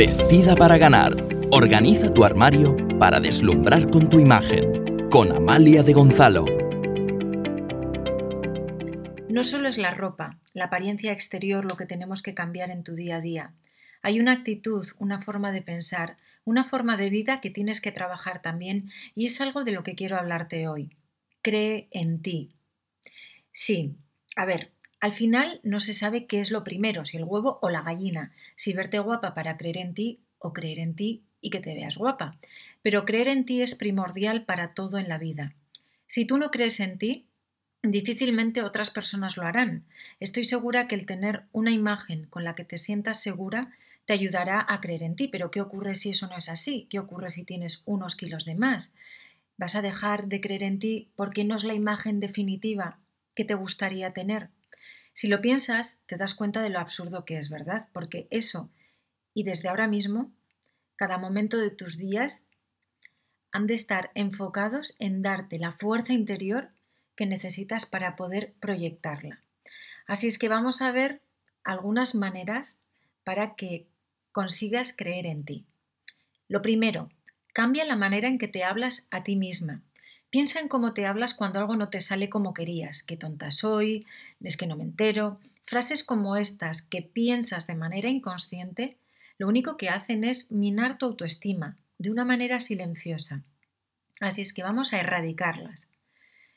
Vestida para ganar. Organiza tu armario para deslumbrar con tu imagen. Con Amalia de Gonzalo. No solo es la ropa, la apariencia exterior lo que tenemos que cambiar en tu día a día. Hay una actitud, una forma de pensar, una forma de vida que tienes que trabajar también y es algo de lo que quiero hablarte hoy. Cree en ti. Sí, a ver, al final no se sabe qué es lo primero, si el huevo o la gallina, si verte guapa para creer en ti o creer en ti y que te veas guapa. Pero creer en ti es primordial para todo en la vida. Si tú no crees en ti, difícilmente otras personas lo harán. Estoy segura que el tener una imagen con la que te sientas segura te ayudará a creer en ti. Pero ¿qué ocurre si eso no es así? ¿Qué ocurre si tienes unos kilos de más? ¿Vas a dejar de creer en ti porque no es la imagen definitiva que te gustaría tener? Si lo piensas, te das cuenta de lo absurdo que es, ¿verdad? Porque eso, y desde ahora mismo, cada momento de tus días, han de estar enfocados en darte la fuerza interior que necesitas para poder proyectarla. Así es que vamos a ver algunas maneras para que consigas creer en ti. Lo primero, cambia la manera en que te hablas a ti misma. Piensa en cómo te hablas cuando algo no te sale como querías. Qué tonta soy, es que no me entero. Frases como estas que piensas de manera inconsciente, lo único que hacen es minar tu autoestima de una manera silenciosa. Así es que vamos a erradicarlas.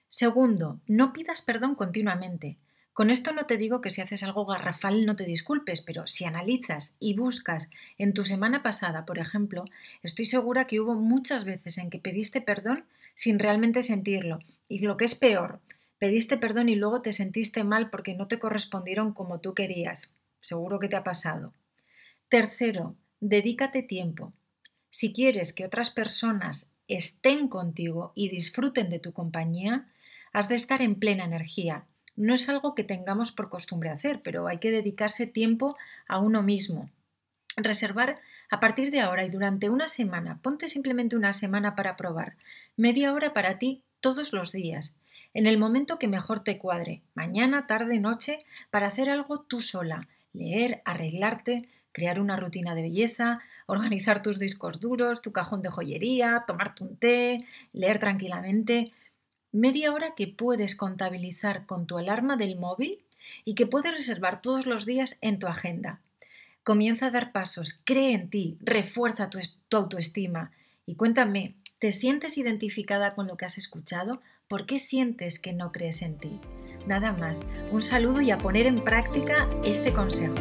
Segundo, no pidas perdón continuamente. Con esto no te digo que si haces algo garrafal no te disculpes, pero si analizas y buscas en tu semana pasada, por ejemplo, estoy segura que hubo muchas veces en que pediste perdón sin realmente sentirlo. Y lo que es peor, pediste perdón y luego te sentiste mal porque no te correspondieron como tú querías. Seguro que te ha pasado. Tercero, dedícate tiempo. Si quieres que otras personas estén contigo y disfruten de tu compañía, has de estar en plena energía no es algo que tengamos por costumbre hacer, pero hay que dedicarse tiempo a uno mismo. Reservar a partir de ahora y durante una semana, ponte simplemente una semana para probar, media hora para ti todos los días, en el momento que mejor te cuadre, mañana, tarde, noche, para hacer algo tú sola, leer, arreglarte, crear una rutina de belleza, organizar tus discos duros, tu cajón de joyería, tomarte un té, leer tranquilamente, media hora que puedes contabilizar con tu alarma del móvil y que puedes reservar todos los días en tu agenda. Comienza a dar pasos, cree en ti, refuerza tu, autoestima y cuéntame, ¿te sientes identificada con lo que has escuchado? ¿Por qué sientes que no crees en ti? Nada más, un saludo y a poner en práctica este consejo.